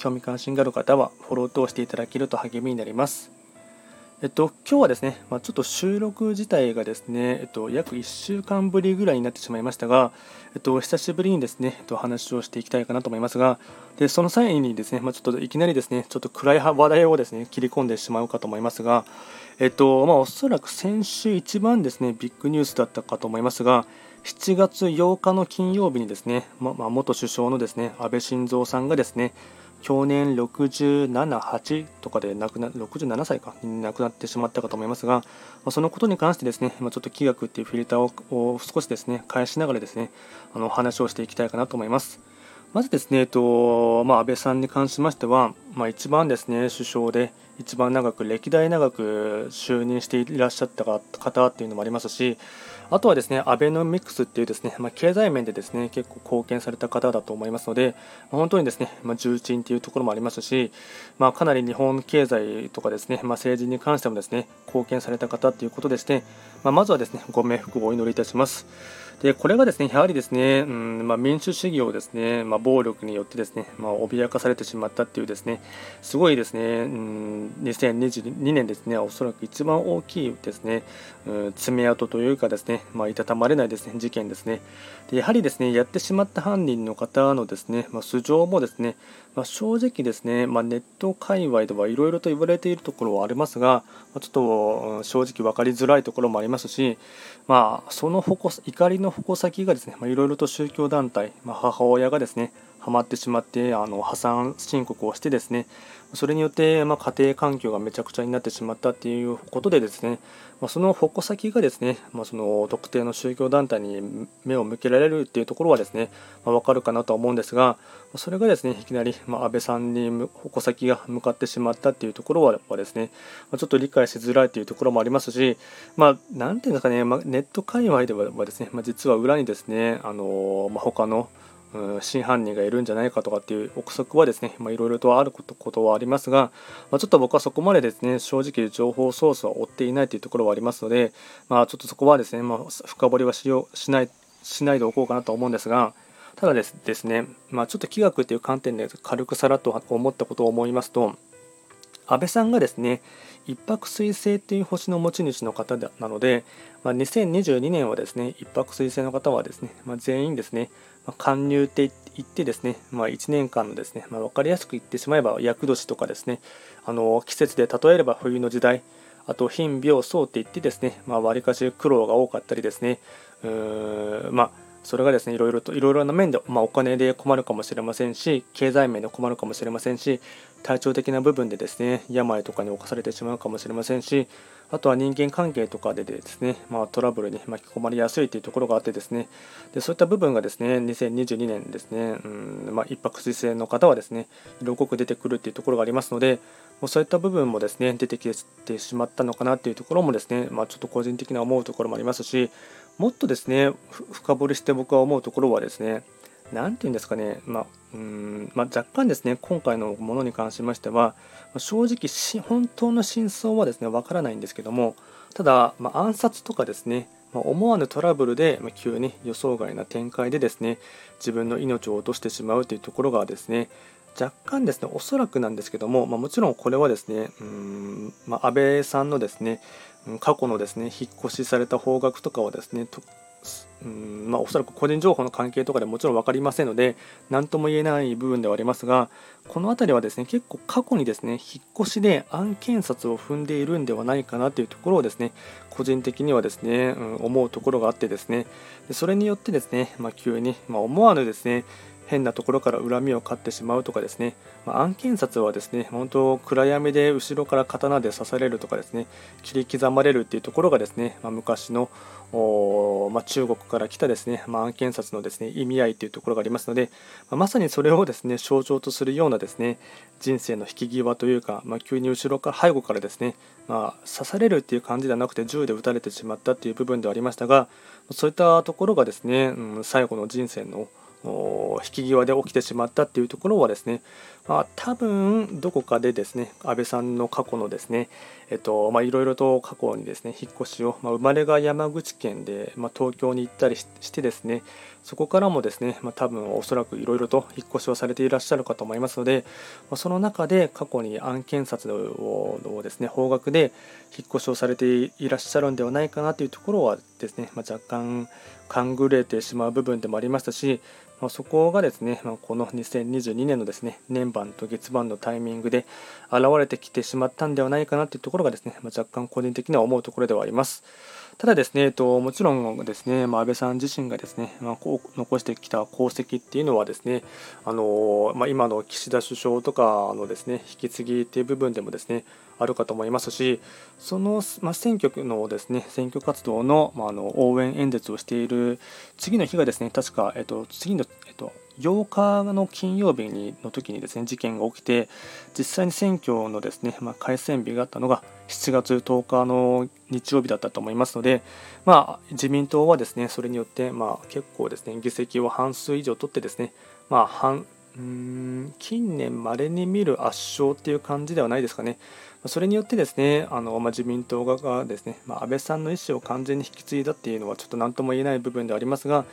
興味関心がある方はフォローとしていただけると励みになります。えっと、今日はですね、まあ、ちょっと収録自体がですね、えっと、約1週間ぶりぐらいになってしまいましたが、えっと、久しぶりにですね、えっと、話をしていきたいかなと思いますが、でその際にですね、まあ、ちょっといきなりですね、ちょっと暗い話題をですね、切り込んでしまうかと思いますが、えっと、まあ、おそらく先週一番ですね、ビッグニュースだったかと思いますが、7月8日の金曜日にですね、まあ、元首相のですね、安倍晋三さんがですね、去年67、8とかで亡くな67歳かに亡くなってしまったかと思いますが、まそのことに関してですね、まちょっと気学っていうフィルターを少しですね返しながらですねあの話をしていきたいかなと思います。まずですね、えっとまあ、安倍さんに関しましては、まあ、一番ですね首相で一番長く歴代長く就任していらっしゃった方っていうのもありますし、あとはですね、アベノミクスっていうですね、まあ、経済面でですね、結構貢献された方だと思いますので、本当にですね、まあ、重鎮っていうところもありますし、まあ、かなり日本経済とかですね、ま政治に関してもですね、貢献された方ということでして、ままずはですね、ご冥福をお祈りいたします。でこれがですねやはりですね、うんまあ、民主主義をですね、まあ、暴力によってですね、まあ、脅かされてしまったっていうですねすごいですね、うん、2022年ですねおそらく一番大きいですね、うん、爪痕というかですね、まあ、いたたまれないですね事件ですね。でやはりですねやってしまった犯人の方のですね、まあ、素性もですね、まあ、正直ですね、まあ、ネット界隈ではいろいろと言われているところはありますが、まあ、ちょっと正直分かりづらいところもありますし、まあ、その矛怒りの矛先がですねいろいろと宗教団体、まあ、母親がですねはまってしまってあの破産申告をしてですねそれによって、ま、家庭環境がめちゃくちゃになってしまったっていうことでですね、ま、その矛先がですね、ま、その特定の宗教団体に目を向けられるっていうところはですね、まあ、分かるかなとは思うんですがそれがですねいきなり、ま、安倍さんに矛先が向かってしまったっていうところはですね、ま、ちょっと理解しづらいというところもありますし、まあ、なんていうんですかね、ま、ネット界隈ではですね、ま、実は裏にですね、あのま、他の真犯人がいるんじゃないかとかっていう憶測はですねいろいろとあることはありますが、まあ、ちょっと僕はそこまでですね正直情報ソースは追っていないというところはありますので、まあ、ちょっとそこはですね、まあ、深掘りはしようしないしないでおこうかなと思うんですがただですですね、まあ、ちょっと気学という観点で軽くさらっと思ったことを思いますと安倍さんがですね一泊水星っていう星の持ち主の方なので、まあ、2022年はですね一泊水星の方はですね、まあ、全員ですね、まあ、貫入って言ってですね、まあ、1年間のですね、まあ、分かりやすく言ってしまえば厄年とかですねあの季節で例えれば冬の時代あと貧病層って言ってですねわり、あ、かし苦労が多かったりですねうーまあそれがですねいろいろといろいろな面で、まあ、お金で困るかもしれませんし経済面で困るかもしれませんし体調的な部分でですね病とかに侵されてしまうかもしれませんしあとは人間関係とかでですね、まあ、トラブルに巻き込まれやすいというところがあってですねでそういった部分がですね2022年ですね、うんまあ、一泊水星の方はですね色濃く出てくるというところがありますのでもうそういった部分もですね出てきてしまったのかなというところもですね、まあ、ちょっと個人的には思うところもありますしもっとですね深掘りして僕は思うところはですね何て言うんですかね、まあうんまあ、若干ですね今回のものに関しましては正直本当の真相はですねわからないんですけどもただ、まあ、暗殺とかですね、まあ、思わぬトラブルで、まあ、急に予想外な展開でですね自分の命を落としてしまうというところがですね若干ですねおそらくなんですけども、まあ、もちろんこれはですねうん、まあ、安倍さんのですね過去のですね引っ越しされた方角とかはですねうんまあ、おそらく個人情報の関係とかでもちろん分かりませんので何とも言えない部分ではありますがこの辺りはですね結構過去にですね引っ越しで案件札を踏んでいるんではないかなというところをですね個人的にはですね、うん、思うところがあってですねそれによってですね、まあ、急に、まあ、思わぬですね変なところから恨みを買ってしまうとかですね、まあ、案件札はですね本当暗闇で後ろから刀で刺されるとかですね。切り刻まれるっていうところがですね、まあ、昔のまあ、中国から来たですね、まあ、案件札のですね意味合いというところがありますので、まあ、まさにそれをですね象徴とするようなですね人生の引き際というか、ま急に後ろから背後からですね、まあ刺されるっていう感じではなくて銃で撃たれてしまったっていう部分ではありましたがそういったところがですね、うん、最後の人生の引き際で起きてしまったっていうところはですね、まあ、多分どこかでですね安倍さんの過去のですねえっとまあいろいろと過去にですね引っ越しを、まあ、生まれが山口県で、まあ、東京に行ったりしてですねそこからもですね、まあ、多分おそらくいろいろと引っ越しをされていらっしゃるかと思いますので、まあ、その中で過去に案件札をですね方角で引っ越しをされていらっしゃるんではないかなというところはですね、まあ、若干勘ぐれてしまう部分でもありましたし、まあ、そこがですね、まあ、この2022年のですね年番と月番のタイミングで現れてきてしまったんではないかなというところがですね、まあ、若干個人的には思うところではあります。ただですね、えっと、もちろんですね、まあ、安倍さん自身がですね、まあ、こう残してきた功績っていうのはですね、あのまあ、今の岸田首相とかのですね、引き継ぎっていう部分でもですね、あるかと思いますし、その、まあ、選挙のですね、選挙活動の,、まあ、あの応援演説をしている次の日がですね、確か、えっと、次の、えっと、8日の金曜日にの時にですね事件が起きて実際に選挙のですね、まあ、改選日があったのが7月10日の日曜日だったと思いますので、まあ、自民党はですねそれによって、まあ、結構ですね議席を半数以上取ってですね、まあ、半うん近年まれに見る圧勝っていう感じではないですかね。それによってですねあの、まあ、自民党側がですね、まあ、安倍さんの意思を完全に引き継いだっていうのはちょっと何とも言えない部分ではありますが、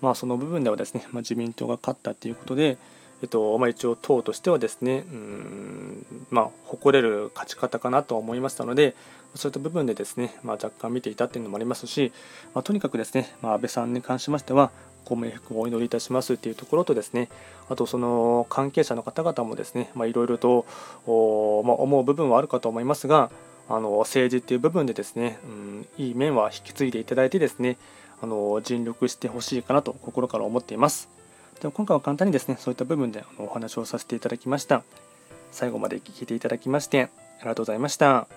まあ、その部分ではですね、まあ、自民党が勝ったということで、えっとまあ、一応党としてはですねうん、まあ、誇れる勝ち方かなと思いましたのでそういった部分でですね、まあ、若干見ていたというのもありますし、まあ、とにかくですね、まあ、安倍さんに関しましてはご冥福をお祈りいたしますというところとですねあとその関係者の方々もですねいろいろとお、まあ、思う部分はあるかと思いますがあの政治っていう部分でですね、うん、いい面は引き継いでいただいてですねあの尽力してほしいかなと心から思っています。で今回は簡単にですね、そういった部分でお話をさせていただきました。最後まで聞いていただきましてありがとうございました。